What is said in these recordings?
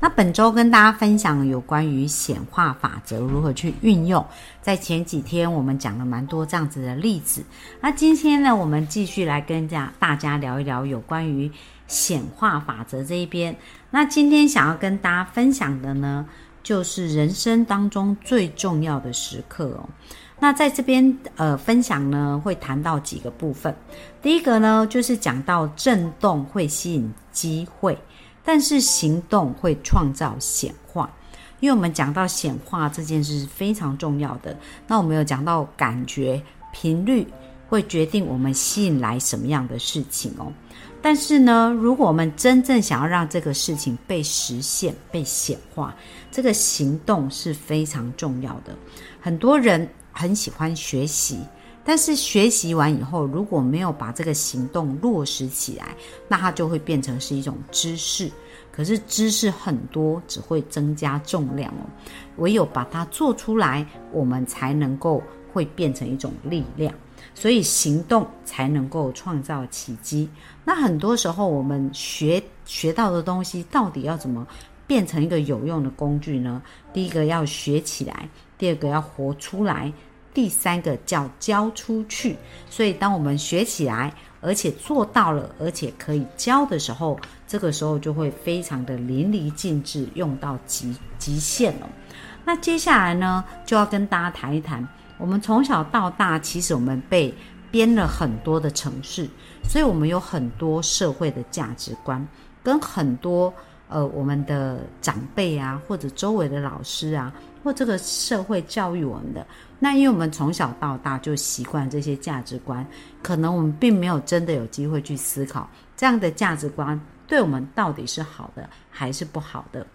那本周跟大家分享有关于显化法则如何去运用。在前几天我们讲了蛮多这样子的例子。那今天呢，我们继续来跟家大家聊一聊有关于显化法则这一边。那今天想要跟大家分享的呢，就是人生当中最重要的时刻哦。那在这边呃分享呢，会谈到几个部分。第一个呢，就是讲到震动会吸引机会。但是行动会创造显化，因为我们讲到显化这件事是非常重要的。那我们有讲到感觉频率会决定我们吸引来什么样的事情哦。但是呢，如果我们真正想要让这个事情被实现、被显化，这个行动是非常重要的。很多人很喜欢学习。但是学习完以后，如果没有把这个行动落实起来，那它就会变成是一种知识。可是知识很多，只会增加重量哦。唯有把它做出来，我们才能够会变成一种力量。所以行动才能够创造奇迹。那很多时候，我们学学到的东西，到底要怎么变成一个有用的工具呢？第一个要学起来，第二个要活出来。第三个叫教出去，所以当我们学起来，而且做到了，而且可以教的时候，这个时候就会非常的淋漓尽致，用到极极限了。那接下来呢，就要跟大家谈一谈，我们从小到大，其实我们被编了很多的城市，所以我们有很多社会的价值观，跟很多呃我们的长辈啊，或者周围的老师啊。或这个社会教育我们的，那因为我们从小到大就习惯这些价值观，可能我们并没有真的有机会去思考这样的价值观对我们到底是好的还是不好的。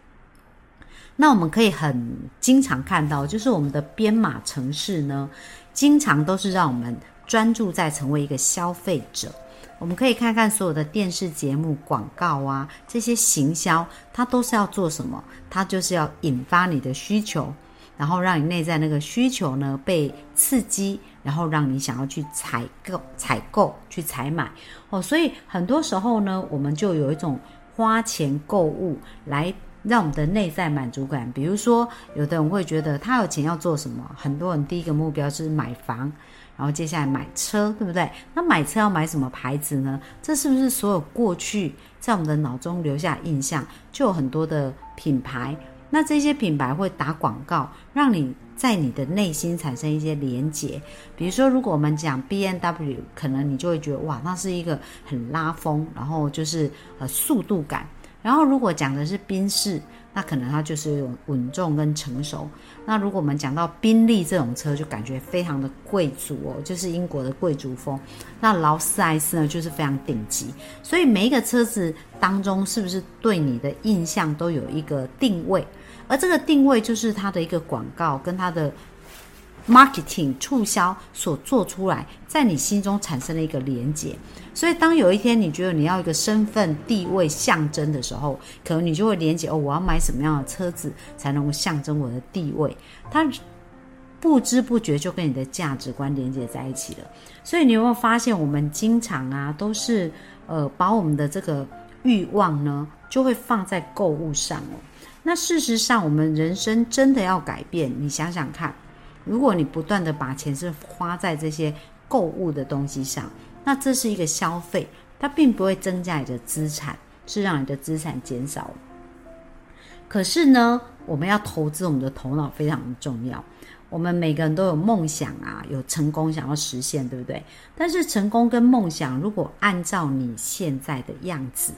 那我们可以很经常看到，就是我们的编码城市呢，经常都是让我们专注在成为一个消费者。我们可以看看所有的电视节目、广告啊，这些行销，它都是要做什么？它就是要引发你的需求，然后让你内在那个需求呢被刺激，然后让你想要去采购、采购、去采买哦。所以很多时候呢，我们就有一种花钱购物来让我们的内在满足感。比如说，有的人会觉得他有钱要做什么？很多人第一个目标是买房。然后接下来买车，对不对？那买车要买什么牌子呢？这是不是所有过去在我们的脑中留下印象，就有很多的品牌？那这些品牌会打广告，让你在你的内心产生一些连结。比如说，如果我们讲 B N W，可能你就会觉得哇，那是一个很拉风，然后就是呃速度感。然后如果讲的是宾士。那可能它就是有稳重跟成熟。那如果我们讲到宾利这种车，就感觉非常的贵族哦，就是英国的贵族风。那劳斯莱斯呢，就是非常顶级。所以每一个车子当中，是不是对你的印象都有一个定位？而这个定位就是它的一个广告跟它的。Marketing 促销所做出来，在你心中产生了一个连结，所以当有一天你觉得你要一个身份地位象征的时候，可能你就会连接哦，我要买什么样的车子才能够象征我的地位？它不知不觉就跟你的价值观连接在一起了。所以你有没有发现，我们经常啊，都是呃把我们的这个欲望呢，就会放在购物上哦。那事实上，我们人生真的要改变，你想想看。如果你不断的把钱是花在这些购物的东西上，那这是一个消费，它并不会增加你的资产，是让你的资产减少。可是呢，我们要投资我们的头脑非常的重要。我们每个人都有梦想啊，有成功想要实现，对不对？但是成功跟梦想，如果按照你现在的样子，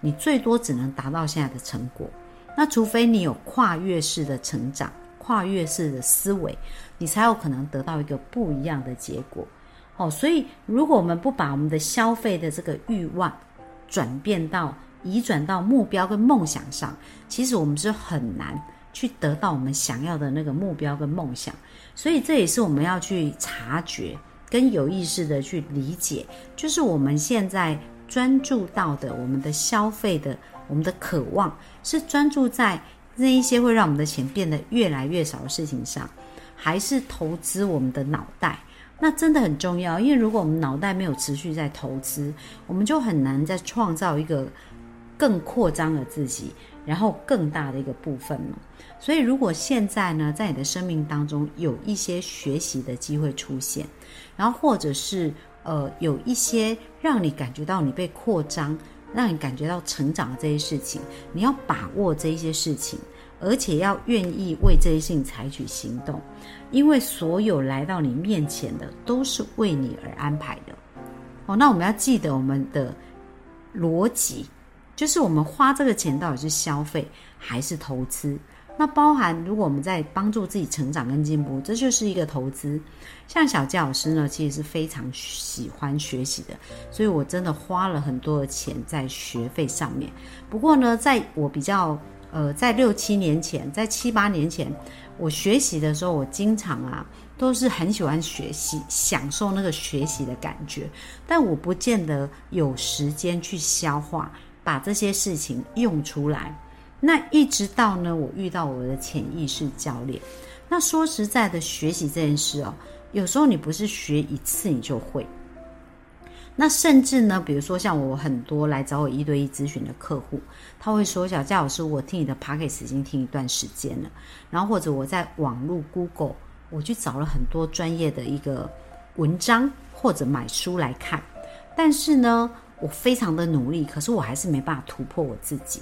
你最多只能达到现在的成果。那除非你有跨越式的成长。跨越式的思维，你才有可能得到一个不一样的结果。哦，所以如果我们不把我们的消费的这个欲望转变到移转到目标跟梦想上，其实我们是很难去得到我们想要的那个目标跟梦想。所以这也是我们要去察觉跟有意识的去理解，就是我们现在专注到的，我们的消费的，我们的渴望是专注在那一些会让我们的钱变得越来越少的事情上，还是投资我们的脑袋？那真的很重要，因为如果我们脑袋没有持续在投资，我们就很难再创造一个更扩张的自己，然后更大的一个部分了。所以，如果现在呢，在你的生命当中有一些学习的机会出现，然后或者是呃有一些让你感觉到你被扩张，让你感觉到成长的这些事情，你要把握这一些事情。而且要愿意为这些事情采取行动，因为所有来到你面前的都是为你而安排的。哦，那我们要记得我们的逻辑，就是我们花这个钱到底是消费还是投资？那包含如果我们在帮助自己成长跟进步，这就是一个投资。像小佳老师呢，其实是非常喜欢学习的，所以我真的花了很多的钱在学费上面。不过呢，在我比较。呃，在六七年前，在七八年前，我学习的时候，我经常啊，都是很喜欢学习，享受那个学习的感觉。但我不见得有时间去消化，把这些事情用出来。那一直到呢，我遇到我的潜意识教练。那说实在的，学习这件事哦，有时候你不是学一次你就会。那甚至呢，比如说像我很多来找我一对一咨询的客户，他会说：“小佳老师，我听你的 p o c a s t 已经听一段时间了。”然后或者我在网络 Google，我去找了很多专业的一个文章或者买书来看，但是呢，我非常的努力，可是我还是没办法突破我自己。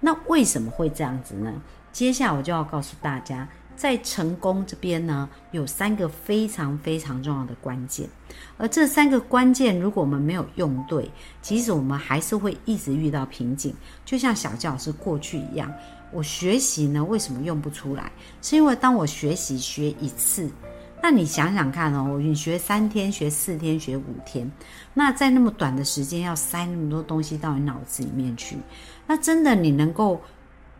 那为什么会这样子呢？接下来我就要告诉大家。在成功这边呢，有三个非常非常重要的关键，而这三个关键，如果我们没有用对，其实我们还是会一直遇到瓶颈。就像小教老师过去一样，我学习呢，为什么用不出来？是因为当我学习学一次，那你想想看哦，你学三天、学四天、学五天，那在那么短的时间要塞那么多东西到你脑子里面去，那真的你能够？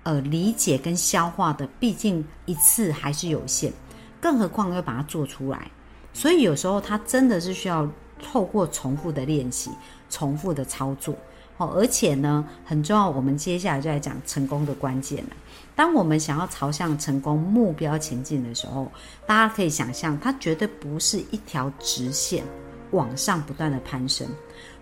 呃，理解跟消化的，毕竟一次还是有限，更何况要把它做出来，所以有时候它真的是需要透过重复的练习、重复的操作哦。而且呢，很重要，我们接下来就来讲成功的关键了。当我们想要朝向成功目标前进的时候，大家可以想象，它绝对不是一条直线往上不断的攀升。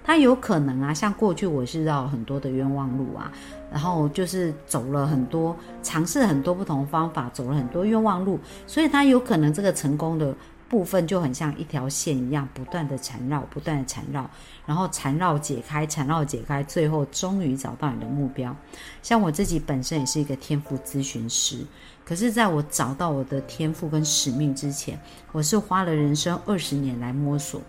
它有可能啊，像过去我是绕很多的冤枉路啊，然后就是走了很多，尝试很多不同方法，走了很多冤枉路，所以它有可能这个成功的部分就很像一条线一样，不断的缠绕，不断的缠绕，然后缠绕解开，缠绕解开，最后终于找到你的目标。像我自己本身也是一个天赋咨询师，可是在我找到我的天赋跟使命之前，我是花了人生二十年来摸索。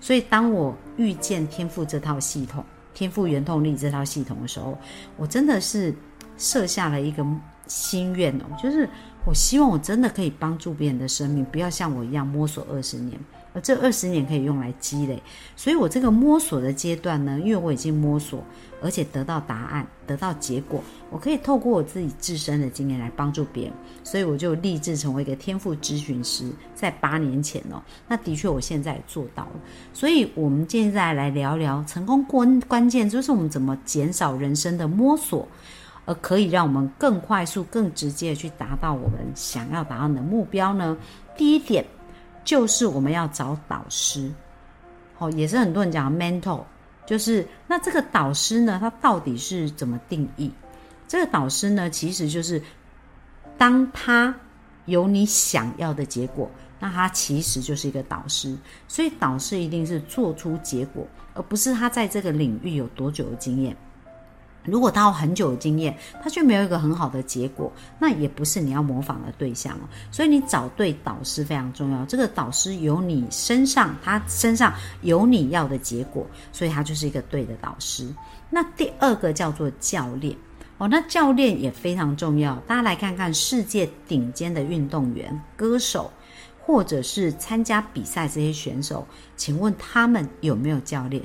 所以，当我遇见天赋这套系统、天赋原动力这套系统的时候，我真的是设下了一个心愿哦，就是我希望我真的可以帮助别人的生命，不要像我一样摸索二十年。而这二十年可以用来积累，所以我这个摸索的阶段呢，因为我已经摸索，而且得到答案、得到结果，我可以透过我自己自身的经验来帮助别人，所以我就立志成为一个天赋咨询师。在八年前哦，那的确我现在也做到了。所以，我们现在来聊聊成功关关键，就是我们怎么减少人生的摸索，而可以让我们更快速、更直接的去达到我们想要达到的目标呢？第一点。就是我们要找导师，哦，也是很多人讲 mentor，就是那这个导师呢，他到底是怎么定义？这个导师呢，其实就是当他有你想要的结果，那他其实就是一个导师。所以导师一定是做出结果，而不是他在这个领域有多久的经验。如果他有很久的经验，他却没有一个很好的结果，那也不是你要模仿的对象哦。所以你找对导师非常重要。这个导师有你身上，他身上有你要的结果，所以他就是一个对的导师。那第二个叫做教练哦，那教练也非常重要。大家来看看世界顶尖的运动员、歌手，或者是参加比赛这些选手，请问他们有没有教练？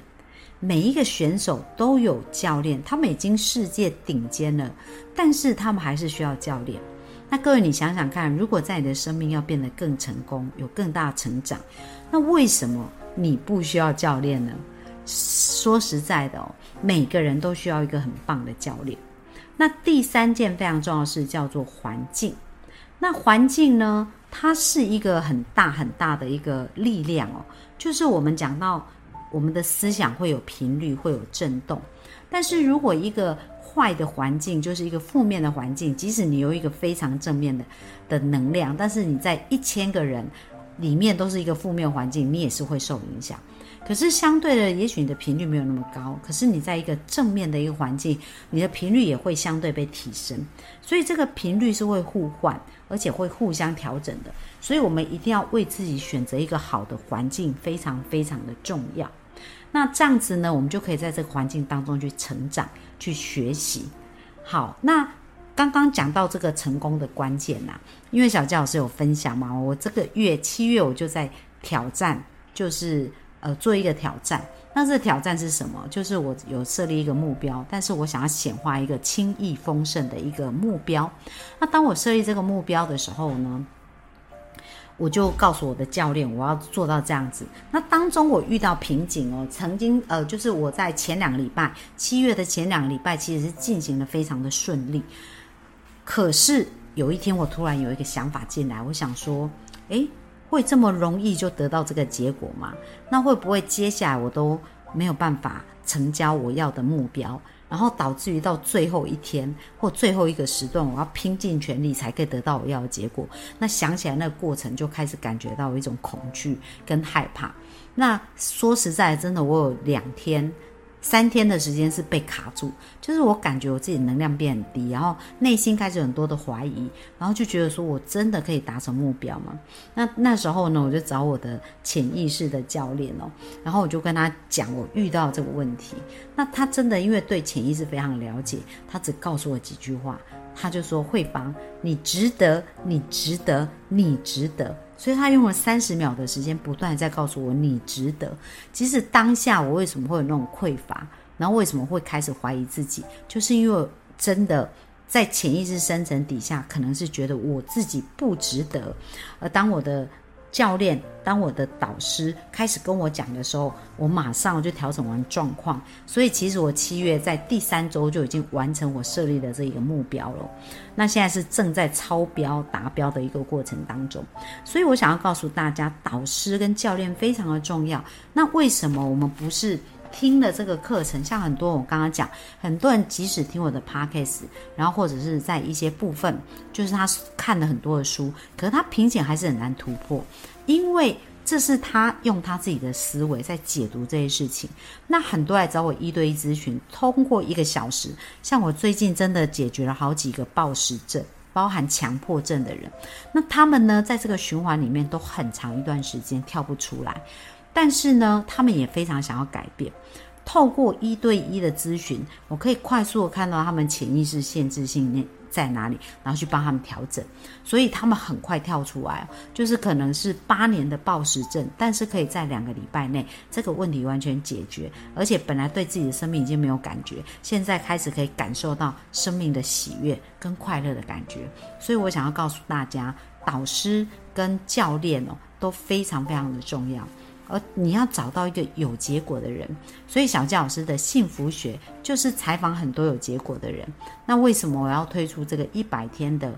每一个选手都有教练，他们已经世界顶尖了，但是他们还是需要教练。那各位，你想想看，如果在你的生命要变得更成功，有更大成长，那为什么你不需要教练呢？说实在的哦，每个人都需要一个很棒的教练。那第三件非常重要的事叫做环境。那环境呢，它是一个很大很大的一个力量哦。就是我们讲到我们的思想会有频率，会有震动。但是如果一个坏的环境，就是一个负面的环境，即使你有一个非常正面的的能量，但是你在一千个人里面都是一个负面环境，你也是会受影响。可是相对的，也许你的频率没有那么高，可是你在一个正面的一个环境，你的频率也会相对被提升。所以这个频率是会互换，而且会互相调整的。所以我们一定要为自己选择一个好的环境，非常非常的重要。那这样子呢，我们就可以在这个环境当中去成长、去学习。好，那刚刚讲到这个成功的关键呐，因为小教老师有分享嘛，我这个月七月我就在挑战，就是。呃，做一个挑战。那这挑战是什么？就是我有设立一个目标，但是我想要显化一个轻易丰盛的一个目标。那当我设立这个目标的时候呢，我就告诉我的教练，我要做到这样子。那当中我遇到瓶颈哦，曾经呃，就是我在前两个礼拜，七月的前两个礼拜，其实是进行的非常的顺利。可是有一天，我突然有一个想法进来，我想说，诶。会这么容易就得到这个结果吗？那会不会接下来我都没有办法成交我要的目标，然后导致于到最后一天或最后一个时段，我要拼尽全力才可以得到我要的结果？那想起来那个过程就开始感觉到一种恐惧跟害怕。那说实在，真的我有两天。三天的时间是被卡住，就是我感觉我自己能量变很低，然后内心开始很多的怀疑，然后就觉得说我真的可以达成目标吗？那那时候呢，我就找我的潜意识的教练哦，然后我就跟他讲我遇到这个问题，那他真的因为对潜意识非常了解，他只告诉我几句话，他就说慧芳，你值得，你值得，你值得。所以他用了三十秒的时间，不断在告诉我你值得。其实当下我为什么会有那种匮乏，然后为什么会开始怀疑自己，就是因为真的在潜意识深层底下，可能是觉得我自己不值得。而当我的教练，当我的导师开始跟我讲的时候，我马上就调整完状况。所以其实我七月在第三周就已经完成我设立的这一个目标了。那现在是正在超标达标的一个过程当中。所以我想要告诉大家，导师跟教练非常的重要。那为什么我们不是听了这个课程？像很多我刚刚讲，很多人即使听我的 podcast，然后或者是在一些部分，就是他看了很多的书，可是他瓶颈还是很难突破。因为这是他用他自己的思维在解读这些事情。那很多来找我一对一咨询，通过一个小时，像我最近真的解决了好几个暴食症，包含强迫症的人。那他们呢，在这个循环里面都很长一段时间跳不出来，但是呢，他们也非常想要改变。透过一对一的咨询，我可以快速的看到他们潜意识限制性念。在哪里，然后去帮他们调整，所以他们很快跳出来，就是可能是八年的暴食症，但是可以在两个礼拜内这个问题完全解决，而且本来对自己的生命已经没有感觉，现在开始可以感受到生命的喜悦跟快乐的感觉。所以我想要告诉大家，导师跟教练哦都非常非常的重要。而你要找到一个有结果的人，所以小教老师的幸福学就是采访很多有结果的人。那为什么我要推出这个一百天的？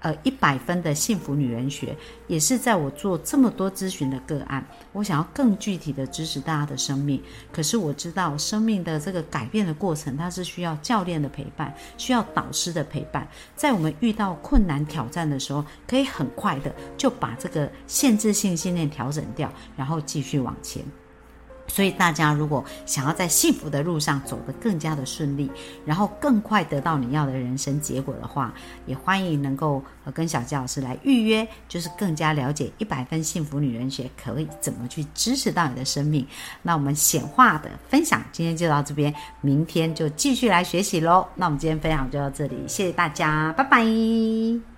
呃，一百分的幸福女人学，也是在我做这么多咨询的个案，我想要更具体的支持大家的生命。可是我知道，生命的这个改变的过程，它是需要教练的陪伴，需要导师的陪伴。在我们遇到困难挑战的时候，可以很快的就把这个限制性信念调整掉，然后继续往前。所以大家如果想要在幸福的路上走得更加的顺利，然后更快得到你要的人生结果的话，也欢迎能够呃跟小佳老师来预约，就是更加了解一百分幸福女人学可以怎么去支持到你的生命。那我们显化的分享今天就到这边，明天就继续来学习喽。那我们今天分享就到这里，谢谢大家，拜拜。